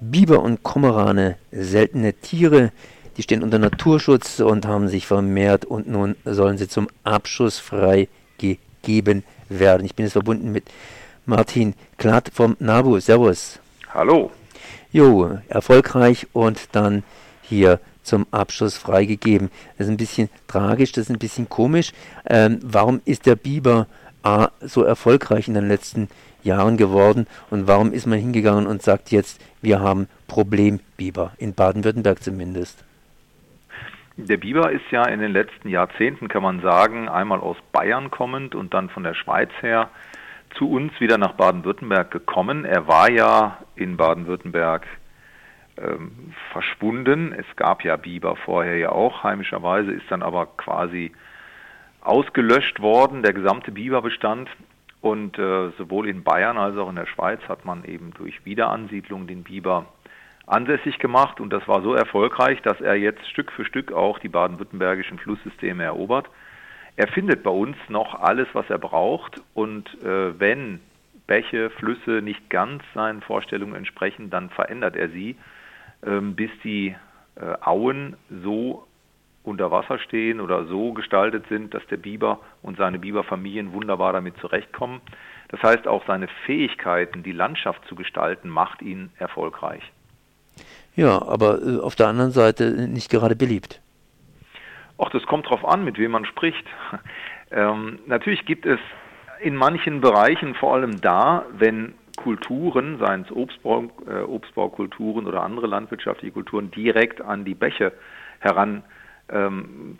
Biber und Kormorane, seltene Tiere, die stehen unter Naturschutz und haben sich vermehrt und nun sollen sie zum Abschuss freigegeben werden. Ich bin jetzt verbunden mit Martin Klatt vom NABU. Servus. Hallo. Jo, erfolgreich und dann hier zum Abschuss freigegeben. Das ist ein bisschen tragisch, das ist ein bisschen komisch. Ähm, warum ist der Biber A, so erfolgreich in den letzten Jahren geworden und warum ist man hingegangen und sagt jetzt, wir haben Problembiber, in Baden-Württemberg zumindest? Der Biber ist ja in den letzten Jahrzehnten, kann man sagen, einmal aus Bayern kommend und dann von der Schweiz her zu uns wieder nach Baden-Württemberg gekommen. Er war ja in Baden-Württemberg ähm, verschwunden. Es gab ja Biber vorher ja auch heimischerweise, ist dann aber quasi ausgelöscht worden, der gesamte Biberbestand. Und äh, sowohl in Bayern als auch in der Schweiz hat man eben durch Wiederansiedlung den Biber ansässig gemacht und das war so erfolgreich, dass er jetzt Stück für Stück auch die baden-württembergischen Flusssysteme erobert. Er findet bei uns noch alles, was er braucht und äh, wenn Bäche, Flüsse nicht ganz seinen Vorstellungen entsprechen, dann verändert er sie, äh, bis die äh, Auen so unter Wasser stehen oder so gestaltet sind, dass der Biber und seine Biberfamilien wunderbar damit zurechtkommen. Das heißt, auch seine Fähigkeiten, die Landschaft zu gestalten, macht ihn erfolgreich. Ja, aber äh, auf der anderen Seite nicht gerade beliebt. Ach, das kommt drauf an, mit wem man spricht. Ähm, natürlich gibt es in manchen Bereichen, vor allem da, wenn Kulturen, seien es Obstbau, äh, Obstbaukulturen oder andere landwirtschaftliche Kulturen, direkt an die Bäche heran ähm,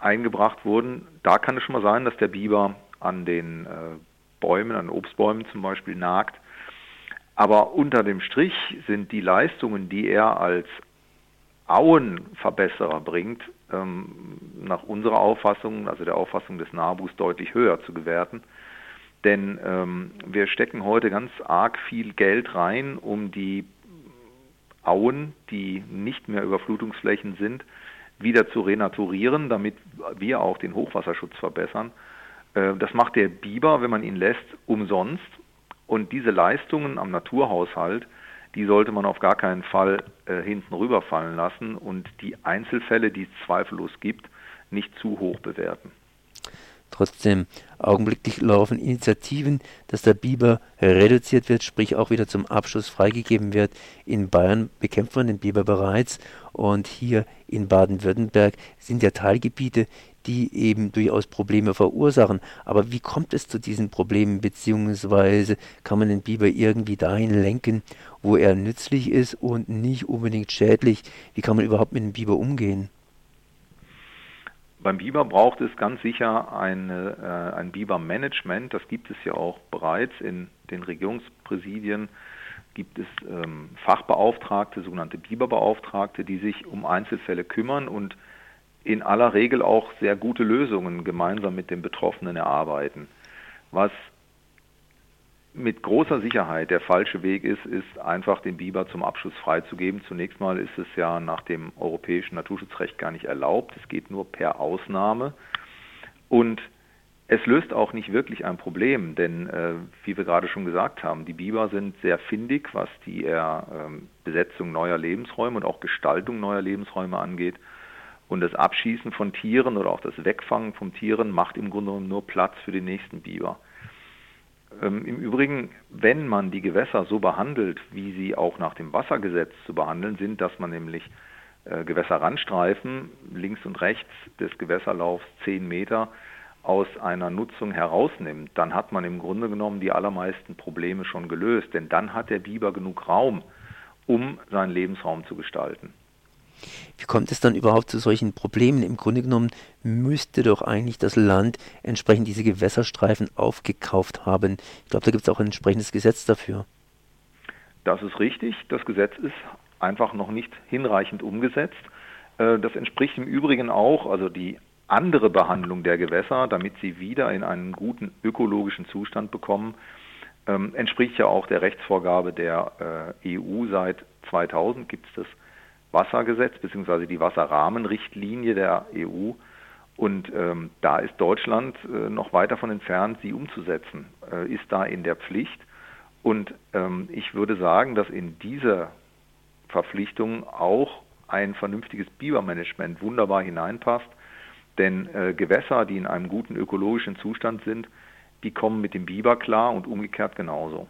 eingebracht wurden, da kann es schon mal sein, dass der Biber an den äh, Bäumen, an Obstbäumen zum Beispiel nagt. Aber unter dem Strich sind die Leistungen, die er als Auenverbesserer bringt, ähm, nach unserer Auffassung, also der Auffassung des NABUs, deutlich höher zu gewerten. Denn ähm, wir stecken heute ganz arg viel Geld rein, um die Auen, die nicht mehr Überflutungsflächen sind, wieder zu renaturieren, damit wir auch den Hochwasserschutz verbessern. Äh, das macht der Biber, wenn man ihn lässt, umsonst. Und diese Leistungen am Naturhaushalt, die sollte man auf gar keinen Fall äh, hinten rüberfallen lassen und die Einzelfälle, die es zweifellos gibt, nicht zu hoch bewerten. Trotzdem, augenblicklich laufen Initiativen, dass der Biber reduziert wird, sprich auch wieder zum Abschuss freigegeben wird. In Bayern bekämpft man den Biber bereits und hier in Baden-Württemberg sind ja Teilgebiete, die eben durchaus Probleme verursachen. Aber wie kommt es zu diesen Problemen, beziehungsweise kann man den Biber irgendwie dahin lenken, wo er nützlich ist und nicht unbedingt schädlich? Wie kann man überhaupt mit dem Biber umgehen? Beim Biber braucht es ganz sicher eine, äh, ein Biber-Management. Das gibt es ja auch bereits in den Regierungspräsidien. Gibt es ähm, Fachbeauftragte, sogenannte Biberbeauftragte, die sich um Einzelfälle kümmern und in aller Regel auch sehr gute Lösungen gemeinsam mit den Betroffenen erarbeiten. Was mit großer Sicherheit der falsche Weg ist, ist einfach den Biber zum Abschuss freizugeben. Zunächst mal ist es ja nach dem europäischen Naturschutzrecht gar nicht erlaubt. Es geht nur per Ausnahme. Und es löst auch nicht wirklich ein Problem, denn äh, wie wir gerade schon gesagt haben, die Biber sind sehr findig, was die äh, Besetzung neuer Lebensräume und auch Gestaltung neuer Lebensräume angeht. Und das Abschießen von Tieren oder auch das Wegfangen von Tieren macht im Grunde genommen nur Platz für den nächsten Biber. Ähm, Im Übrigen, wenn man die Gewässer so behandelt, wie sie auch nach dem Wassergesetz zu behandeln sind, dass man nämlich äh, Gewässerrandstreifen links und rechts des Gewässerlaufs zehn Meter aus einer Nutzung herausnimmt, dann hat man im Grunde genommen die allermeisten Probleme schon gelöst, denn dann hat der Biber genug Raum, um seinen Lebensraum zu gestalten. Wie kommt es dann überhaupt zu solchen Problemen? Im Grunde genommen müsste doch eigentlich das Land entsprechend diese Gewässerstreifen aufgekauft haben. Ich glaube, da gibt es auch ein entsprechendes Gesetz dafür. Das ist richtig. Das Gesetz ist einfach noch nicht hinreichend umgesetzt. Äh, das entspricht im Übrigen auch, also die andere Behandlung der Gewässer, damit sie wieder in einen guten ökologischen Zustand bekommen, ähm, entspricht ja auch der Rechtsvorgabe der äh, EU. Seit 2000 gibt es das Wassergesetz bzw. die Wasserrahmenrichtlinie der EU. Und ähm, da ist Deutschland äh, noch weit davon entfernt, sie umzusetzen, äh, ist da in der Pflicht. Und ähm, ich würde sagen, dass in dieser Verpflichtungen auch ein vernünftiges Bibermanagement wunderbar hineinpasst. Denn äh, Gewässer, die in einem guten ökologischen Zustand sind, die kommen mit dem Biber klar und umgekehrt genauso.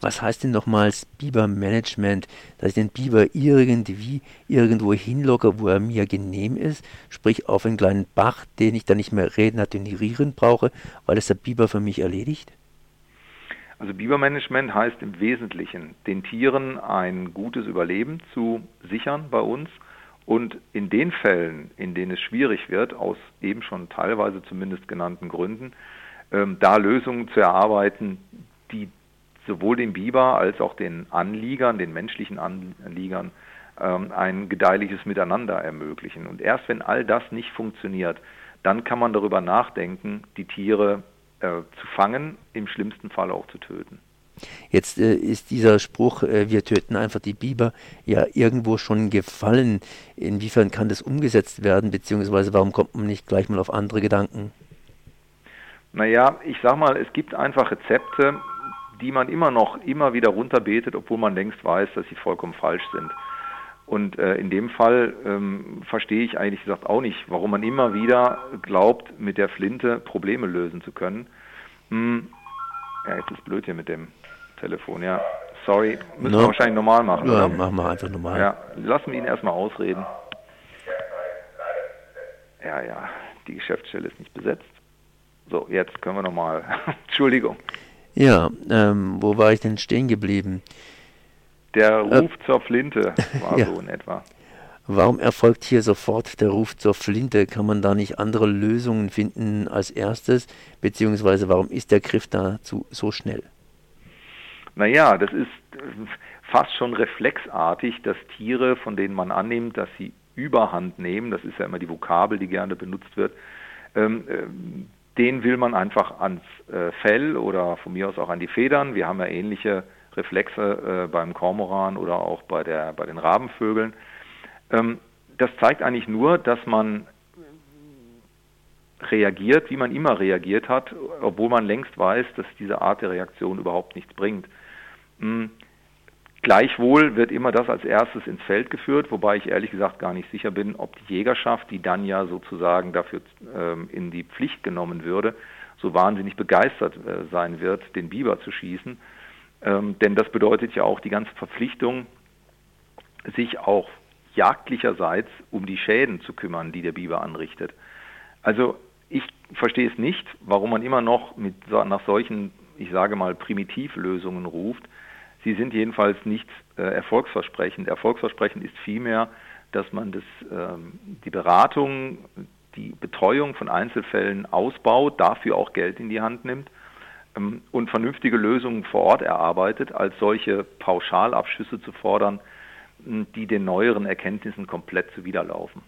Was heißt denn nochmals Bibermanagement? Dass ich den Biber irgendwie irgendwo hinlocke, wo er mir genehm ist, sprich auf einen kleinen Bach, den ich dann nicht mehr renaturieren brauche, weil es der Biber für mich erledigt? Also Bibermanagement heißt im Wesentlichen, den Tieren ein gutes Überleben zu sichern bei uns und in den Fällen, in denen es schwierig wird, aus eben schon teilweise zumindest genannten Gründen, ähm, da Lösungen zu erarbeiten, sowohl den Biber als auch den Anliegern, den menschlichen Anliegern, ähm, ein gedeihliches Miteinander ermöglichen. Und erst wenn all das nicht funktioniert, dann kann man darüber nachdenken, die Tiere äh, zu fangen, im schlimmsten Fall auch zu töten. Jetzt äh, ist dieser Spruch, äh, wir töten einfach die Biber, ja irgendwo schon gefallen. Inwiefern kann das umgesetzt werden, beziehungsweise warum kommt man nicht gleich mal auf andere Gedanken? Naja, ich sag mal, es gibt einfach Rezepte, die man immer noch immer wieder runterbetet, obwohl man längst weiß, dass sie vollkommen falsch sind. Und äh, in dem Fall ähm, verstehe ich eigentlich gesagt auch nicht, warum man immer wieder glaubt, mit der Flinte Probleme lösen zu können. Hm, ja, jetzt ist blöd hier mit dem Telefon, ja. Sorry, müssen no. wir wahrscheinlich normal machen. Ja, oder? machen wir einfach normal. Ja, lassen wir ihn erstmal ausreden. Ja, ja, die Geschäftsstelle ist nicht besetzt. So, jetzt können wir nochmal. Entschuldigung. Ja, ähm, wo war ich denn stehen geblieben? Der äh, Ruf äh, zur Flinte war ja. so in etwa. Warum erfolgt hier sofort der Ruf zur Flinte? Kann man da nicht andere Lösungen finden als erstes? Beziehungsweise warum ist der Griff dazu so schnell? Naja, das ist fast schon reflexartig, dass Tiere, von denen man annimmt, dass sie Überhand nehmen, das ist ja immer die Vokabel, die gerne benutzt wird, ähm, ähm den will man einfach ans äh, Fell oder von mir aus auch an die Federn. Wir haben ja ähnliche Reflexe äh, beim Kormoran oder auch bei, der, bei den Rabenvögeln. Ähm, das zeigt eigentlich nur, dass man reagiert, wie man immer reagiert hat, obwohl man längst weiß, dass diese Art der Reaktion überhaupt nichts bringt. Hm. Gleichwohl wird immer das als erstes ins Feld geführt, wobei ich ehrlich gesagt gar nicht sicher bin, ob die Jägerschaft, die dann ja sozusagen dafür ähm, in die Pflicht genommen würde, so wahnsinnig begeistert äh, sein wird, den Biber zu schießen. Ähm, denn das bedeutet ja auch die ganze Verpflichtung, sich auch jagdlicherseits um die Schäden zu kümmern, die der Biber anrichtet. Also ich verstehe es nicht, warum man immer noch mit, nach solchen, ich sage mal, Primitivlösungen ruft, Sie sind jedenfalls nicht äh, erfolgsversprechend. Erfolgsversprechend ist vielmehr, dass man das, ähm, die Beratung, die Betreuung von Einzelfällen ausbaut, dafür auch Geld in die Hand nimmt ähm, und vernünftige Lösungen vor Ort erarbeitet, als solche Pauschalabschüsse zu fordern, die den neueren Erkenntnissen komplett zuwiderlaufen.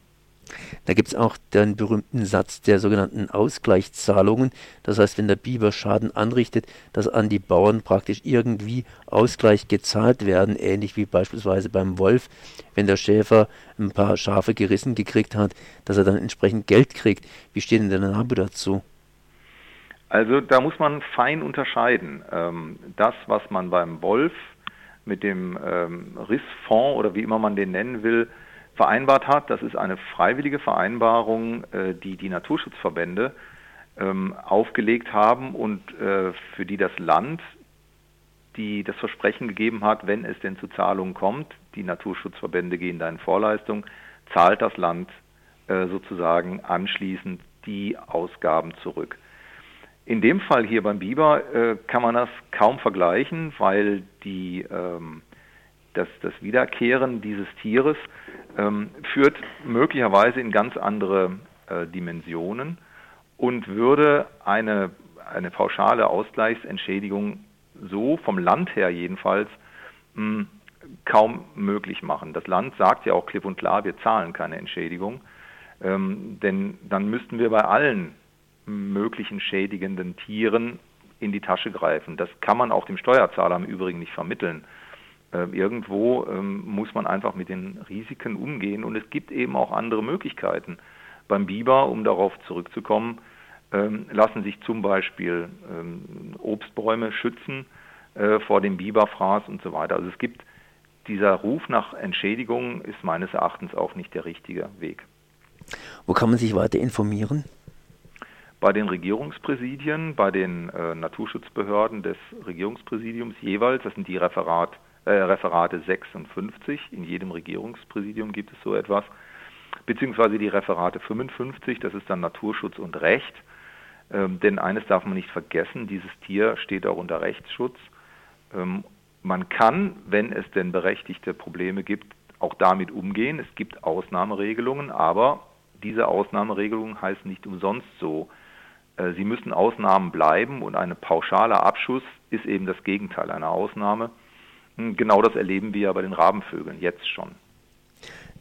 Da gibt es auch den berühmten Satz der sogenannten Ausgleichszahlungen. Das heißt, wenn der Biber Schaden anrichtet, dass an die Bauern praktisch irgendwie Ausgleich gezahlt werden, ähnlich wie beispielsweise beim Wolf, wenn der Schäfer ein paar Schafe gerissen gekriegt hat, dass er dann entsprechend Geld kriegt. Wie steht denn der Name dazu? Also da muss man fein unterscheiden. Ähm, das, was man beim Wolf mit dem ähm, Rissfonds oder wie immer man den nennen will, vereinbart hat. Das ist eine freiwillige Vereinbarung, äh, die die Naturschutzverbände ähm, aufgelegt haben und äh, für die das Land die das Versprechen gegeben hat, wenn es denn zu Zahlungen kommt, die Naturschutzverbände gehen da in Vorleistung, zahlt das Land äh, sozusagen anschließend die Ausgaben zurück. In dem Fall hier beim Biber äh, kann man das kaum vergleichen, weil die, ähm, das, das Wiederkehren dieses Tieres ähm, führt möglicherweise in ganz andere äh, Dimensionen und würde eine, eine pauschale Ausgleichsentschädigung so vom Land her jedenfalls mh, hm, kaum möglich machen. Das Land sagt ja auch klipp und klar, wir zahlen keine Entschädigung, ähm, denn dann müssten wir bei allen möglichen schädigenden Tieren in die Tasche greifen. Das kann man auch dem Steuerzahler im Übrigen nicht vermitteln. Ähm, irgendwo ähm, muss man einfach mit den Risiken umgehen und es gibt eben auch andere Möglichkeiten. Beim Biber, um darauf zurückzukommen, ähm, lassen sich zum Beispiel Obstbäume schützen äh, vor dem Biberfraß und so weiter. Also es gibt dieser Ruf nach Entschädigung ist meines Erachtens auch nicht der richtige Weg. Wo kann man sich weiter informieren? Bei den Regierungspräsidien, bei den äh, Naturschutzbehörden des Regierungspräsidiums jeweils, das sind die Referat, äh, Referate 56, in jedem Regierungspräsidium gibt es so etwas, beziehungsweise die Referate 55, das ist dann Naturschutz und Recht. Ähm, denn eines darf man nicht vergessen, dieses Tier steht auch unter Rechtsschutz. Ähm, man kann, wenn es denn berechtigte Probleme gibt, auch damit umgehen. Es gibt Ausnahmeregelungen, aber diese Ausnahmeregelungen heißen nicht umsonst so. Äh, sie müssen Ausnahmen bleiben und ein pauschaler Abschuss ist eben das Gegenteil einer Ausnahme. Hm, genau das erleben wir ja bei den Rabenvögeln jetzt schon.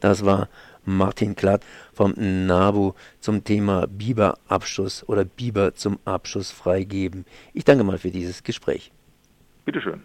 Das war Martin Klatt vom NABU zum Thema Biberabschuss oder Biber zum Abschuss freigeben. Ich danke mal für dieses Gespräch. Bitteschön.